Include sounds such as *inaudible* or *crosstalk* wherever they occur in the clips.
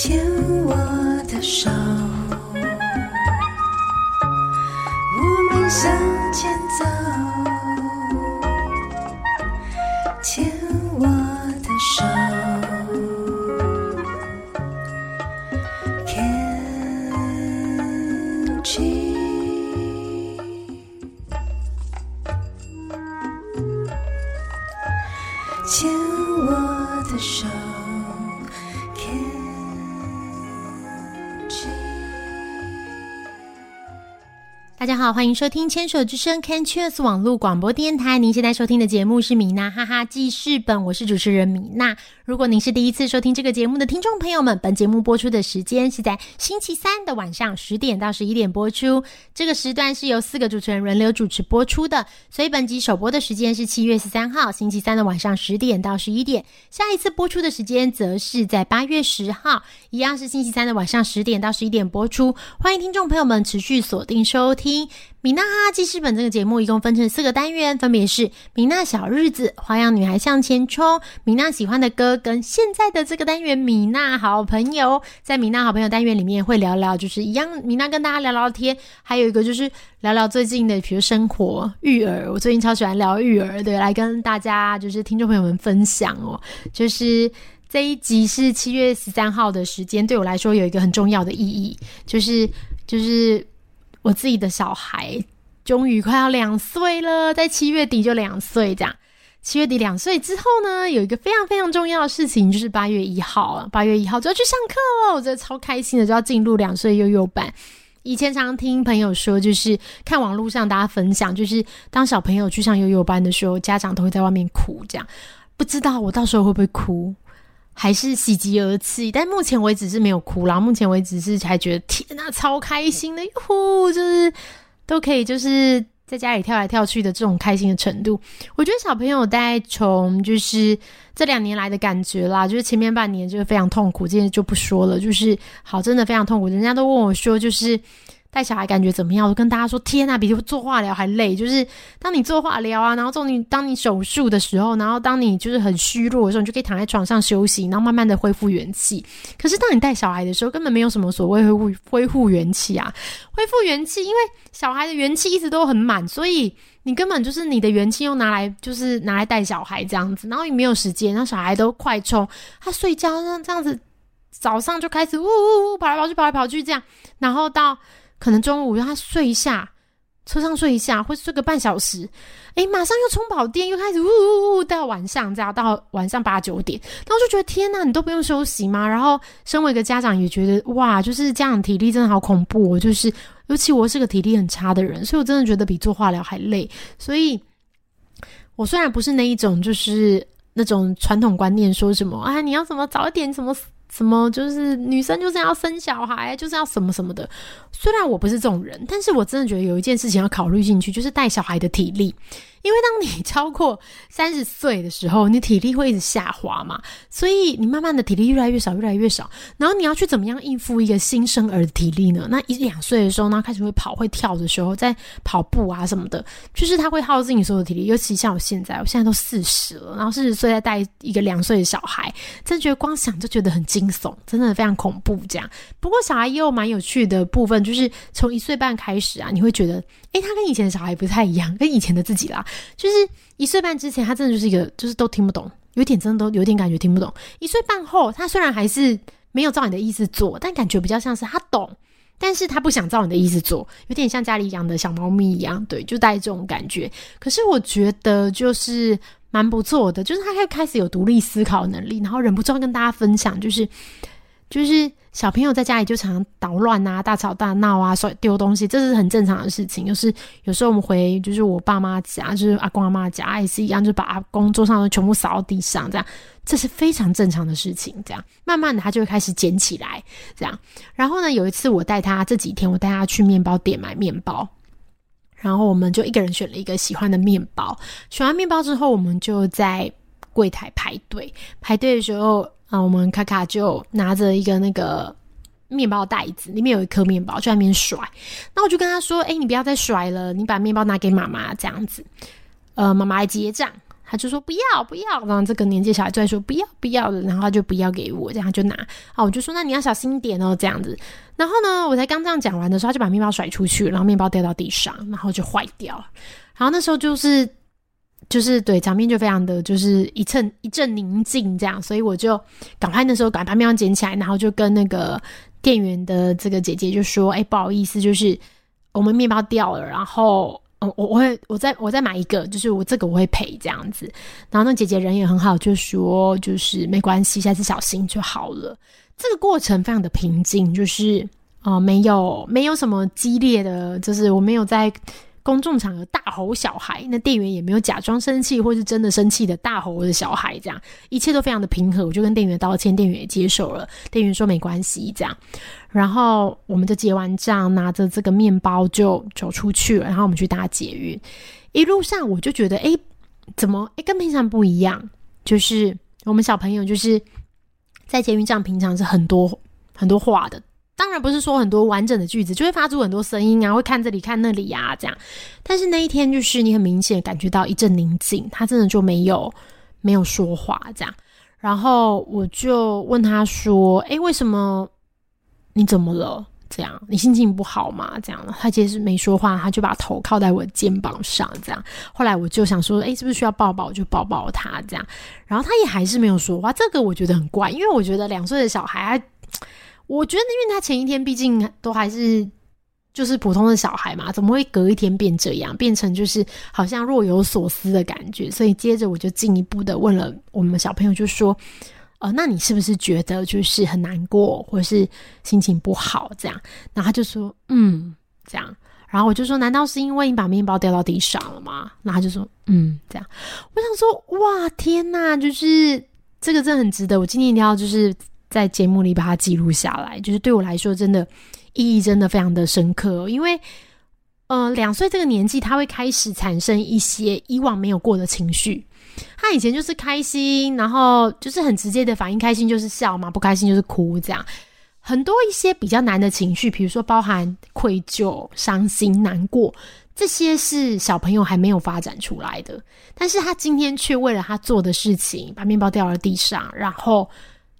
牵我的手，大家好，欢迎收听牵手之声 Can Cheers 网络广播电台。您现在收听的节目是米娜哈哈记事本，我是主持人米娜。如果您是第一次收听这个节目的听众朋友们，本节目播出的时间是在星期三的晚上十点到十一点播出。这个时段是由四个主持人轮流主持播出的，所以本集首播的时间是七月十三号星期三的晚上十点到十一点。下一次播出的时间则是在八月十号，一样是星期三的晚上十点到十一点播出。欢迎听众朋友们持续锁定收听。米娜记事本这个节目一共分成四个单元，分别是米娜小日子、花样女孩向前冲、米娜喜欢的歌，跟现在的这个单元米娜好朋友。在米娜好朋友单元里面会聊聊，就是一样，米娜跟大家聊聊天，还有一个就是聊聊最近的，比如生活、育儿。我最近超喜欢聊育儿，对，来跟大家就是听众朋友们分享哦，就是。这一集是七月十三号的时间，对我来说有一个很重要的意义，就是就是我自己的小孩终于快要两岁了，在七月底就两岁这样。七月底两岁之后呢，有一个非常非常重要的事情，就是八月一号啊，八月一号就要去上课了，我觉得超开心的，就要进入两岁幼幼班。以前常听朋友说，就是看网络上大家分享，就是当小朋友去上幼幼班的时候，家长都会在外面哭，这样不知道我到时候会不会哭。还是喜极而泣，但目前为止是没有哭啦。目前为止是还觉得天呐，超开心的，呼，就是都可以，就是在家里跳来跳去的这种开心的程度。我觉得小朋友大概从就是这两年来的感觉啦，就是前面半年就是非常痛苦，这些就不说了。就是好，真的非常痛苦。人家都问我说，就是。带小孩感觉怎么样？我跟大家说，天呐，比做化疗还累。就是当你做化疗啊，然后做你当你手术的时候，然后当你就是很虚弱的时候，你就可以躺在床上休息，然后慢慢的恢复元气。可是当你带小孩的时候，根本没有什么所谓恢复恢复元气啊，恢复元气，因为小孩的元气一直都很满，所以你根本就是你的元气又拿来就是拿来带小孩这样子，然后也没有时间，然后小孩都快冲，他睡觉像这样子，早上就开始呜呜呜跑来跑去跑来跑去这样，然后到。可能中午让他睡一下，车上睡一下，或睡个半小时，诶，马上又充饱电，又开始呜呜呜到晚上，这样到晚上八九点，然后就觉得天呐，你都不用休息吗？然后身为一个家长也觉得哇，就是这样体力真的好恐怖，就是尤其我是个体力很差的人，所以我真的觉得比做化疗还累。所以，我虽然不是那一种，就是那种传统观念说什么啊，你要什么早一点什么。什么就是女生就是要生小孩，就是要什么什么的。虽然我不是这种人，但是我真的觉得有一件事情要考虑进去，就是带小孩的体力。因为当你超过 *laughs* 三十岁的时候，你体力会一直下滑嘛，所以你慢慢的体力越来越少，越来越少。然后你要去怎么样应付一个新生儿的体力呢？那一两岁的时候，呢，开始会跑会跳的时候，在跑步啊什么的，就是他会耗尽你所有的体力。尤其像我现在，我现在都四十了，然后四十岁再带一个两岁的小孩，真觉得光想就觉得很惊悚，真的非常恐怖。这样，不过小孩也有蛮有趣的部分，就是从一岁半开始啊，你会觉得，诶，他跟以前的小孩不太一样，跟以前的自己啦。就是一岁半之前，他真的就是一个，就是都听不懂，有点真的都有点感觉听不懂。一岁半后，他虽然还是没有照你的意思做，但感觉比较像是他懂，但是他不想照你的意思做，有点像家里养的小猫咪一样，对，就带这种感觉。可是我觉得就是蛮不错的，就是他开开始有独立思考能力，然后忍不住要跟大家分享，就是就是。小朋友在家里就常常捣乱啊，大吵大闹啊，摔丢东西，这是很正常的事情。就是有时候我们回，就是我爸妈家，就是阿公阿妈家，也是一样，就把工作上的全部扫到地上，这样，这是非常正常的事情。这样，慢慢的他就会开始捡起来，这样。然后呢，有一次我带他，这几天我带他去面包店买面包，然后我们就一个人选了一个喜欢的面包，选完面包之后，我们就在柜台排队，排队的时候。啊，我们卡卡就拿着一个那个面包袋子，里面有一颗面包，就在那边甩。那我就跟他说：“哎，你不要再甩了，你把面包拿给妈妈，这样子。”呃，妈妈来结账。他就说不要不要，然后这个年纪小孩就在说不要不要的，然后他就不要给我，这样就拿啊，我就说那你要小心点哦，这样子。然后呢，我才刚这样讲完的时候，他就把面包甩出去，然后面包掉到地上，然后就坏掉了。然后那时候就是就是对场面就非常的就是一阵一阵宁静这样，所以我就赶快那时候赶快把面包捡起来，然后就跟那个店员的这个姐姐就说：“哎，不好意思，就是我们面包掉了，然后。”，我我会我再我再买一个，就是我这个我会赔这样子。然后那姐姐人也很好，就说就是没关系，下次小心就好了。这个过程非常的平静，就是啊没有没有什么激烈的，就是我没有在。公众场合大吼小孩，那店员也没有假装生气或是真的生气的大吼我的小孩，这样一切都非常的平和。我就跟店员道歉，店员也接受了。店员说没关系，这样，然后我们就结完账，拿着这个面包就走出去了。然后我们去搭捷运，一路上我就觉得，哎，怎么哎跟平常不一样？就是我们小朋友就是在捷运站平常是很多很多话的。当然不是说很多完整的句子就会发出很多声音啊，会看这里看那里呀，这样。但是那一天就是你很明显感觉到一阵宁静，他真的就没有没有说话这样。然后我就问他说：“哎，为什么你怎么了？这样你心情不好吗？这样。”他其实没说话，他就把头靠在我肩膀上这样。后来我就想说：“哎，是不是需要抱抱？”我就抱抱他这样。然后他也还是没有说话，这个我觉得很怪，因为我觉得两岁的小孩。我觉得，因为他前一天毕竟都还是就是普通的小孩嘛，怎么会隔一天变这样，变成就是好像若有所思的感觉？所以接着我就进一步的问了我们小朋友，就说：“呃，那你是不是觉得就是很难过，或者是心情不好这样？”然后他就说：“嗯，这样。”然后我就说：“难道是因为你把面包掉到地上了吗？”然后他就说：“嗯，这样。”我想说：“哇，天哪！就是这个真的很值得，我今天一定要就是。在节目里把它记录下来，就是对我来说，真的意义真的非常的深刻。因为，呃，两岁这个年纪，他会开始产生一些以往没有过的情绪。他以前就是开心，然后就是很直接的反应，开心就是笑嘛，不开心就是哭，这样很多一些比较难的情绪，比如说包含愧疚、伤心、难过，这些是小朋友还没有发展出来的。但是他今天却为了他做的事情，把面包掉了地上，然后。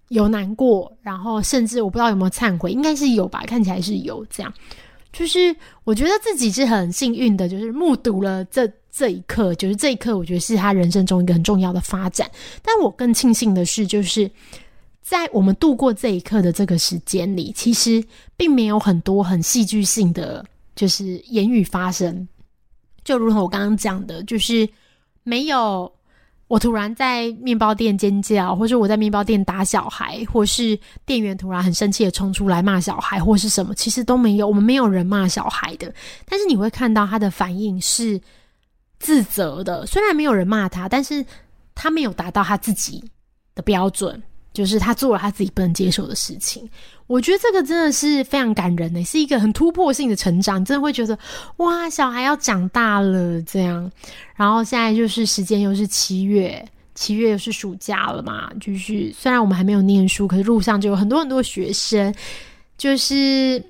有难过，然后甚至我不知道有没有忏悔，应该是有吧，看起来是有。这样，就是我觉得自己是很幸运的，就是目睹了这这一刻，就是这一刻，我觉得是他人生中一个很重要的发展。但我更庆幸的是，就是在我们度过这一刻的这个时间里，其实并没有很多很戏剧性的，就是言语发生。就如同我刚刚讲的，就是没有。我突然在面包店尖叫，或者我在面包店打小孩，或是店员突然很生气的冲出来骂小孩，或是什么，其实都没有。我们没有人骂小孩的，但是你会看到他的反应是自责的。虽然没有人骂他，但是他没有达到他自己的标准。就是他做了他自己不能接受的事情，我觉得这个真的是非常感人呢，是一个很突破性的成长，真的会觉得哇，小孩要长大了这样。然后现在就是时间又是七月，七月又是暑假了嘛，就是虽然我们还没有念书，可是路上就有很多很多学生，就是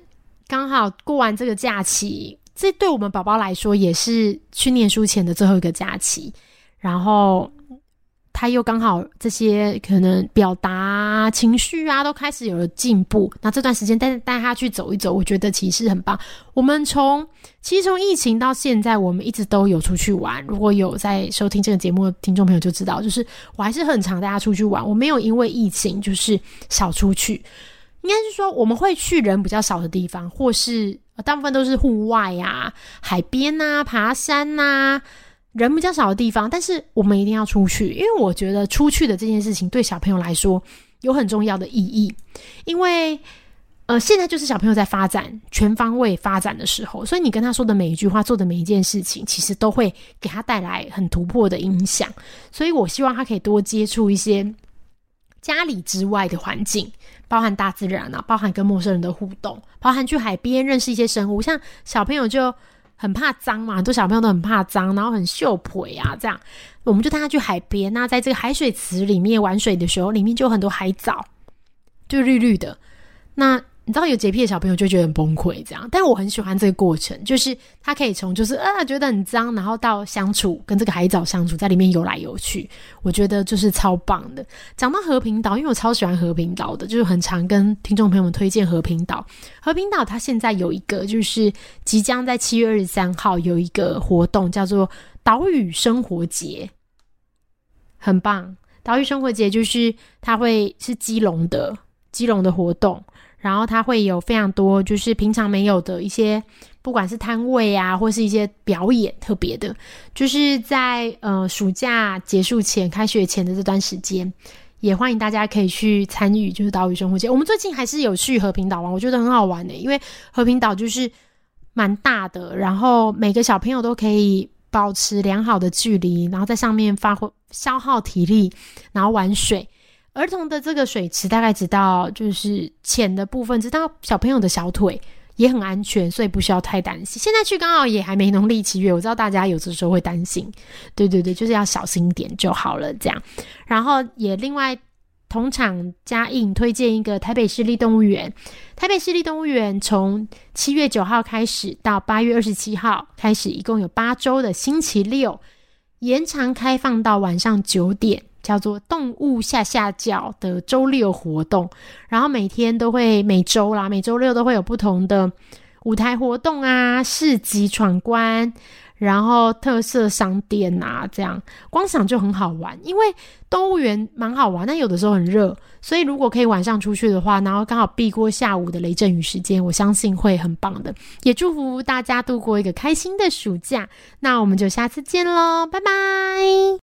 刚好过完这个假期，这对我们宝宝来说也是去念书前的最后一个假期，然后。他又刚好这些可能表达情绪啊，都开始有了进步。那这段时间带带他去走一走，我觉得其实很棒。我们从其实从疫情到现在，我们一直都有出去玩。如果有在收听这个节目的听众朋友就知道，就是我还是很常带他出去玩。我没有因为疫情就是少出去，应该是说我们会去人比较少的地方，或是大部分都是户外呀、海边呐、爬山呐。人比较少的地方，但是我们一定要出去，因为我觉得出去的这件事情对小朋友来说有很重要的意义。因为呃，现在就是小朋友在发展全方位发展的时候，所以你跟他说的每一句话、做的每一件事情，其实都会给他带来很突破的影响。所以我希望他可以多接触一些家里之外的环境，包含大自然啊，包含跟陌生人的互动，包含去海边认识一些生物。像小朋友就。很怕脏嘛，很多小朋友都很怕脏，然后很秀腿啊，这样我们就带他去海边。那在这个海水池里面玩水的时候，里面就有很多海藻，就绿绿的。那你知道有洁癖的小朋友就觉得很崩溃，这样。但我很喜欢这个过程，就是他可以从就是啊觉得很脏，然后到相处跟这个海藻相处，在里面游来游去，我觉得就是超棒的。讲到和平岛，因为我超喜欢和平岛的，就是很常跟听众朋友们推荐和平岛。和平岛它现在有一个就是即将在七月二十三号有一个活动，叫做岛屿生活节，很棒。岛屿生活节就是它会是基隆的基隆的活动。然后它会有非常多，就是平常没有的一些，不管是摊位啊，或是一些表演特别的，就是在呃暑假结束前、开学前的这段时间，也欢迎大家可以去参与，就是岛屿生活节。我们最近还是有去和平岛玩，我觉得很好玩的，因为和平岛就是蛮大的，然后每个小朋友都可以保持良好的距离，然后在上面发挥消耗体力，然后玩水。儿童的这个水池大概只到就是浅的部分，直到小朋友的小腿也很安全，所以不需要太担心。现在去刚好也还没农历七月，我知道大家有的时候会担心，对对对，就是要小心一点就好了。这样，然后也另外同场加印推荐一个台北市立动物园。台北市立动物园从七月九号开始到八月二十七号开始，一共有八周的星期六延长开放到晚上九点。叫做动物下下叫的周六活动，然后每天都会每周啦，每周六都会有不同的舞台活动啊，市集闯关，然后特色商店啊，这样光想就很好玩。因为动物园蛮好玩，但有的时候很热，所以如果可以晚上出去的话，然后刚好避过下午的雷阵雨时间，我相信会很棒的。也祝福大家度过一个开心的暑假。那我们就下次见喽，拜拜。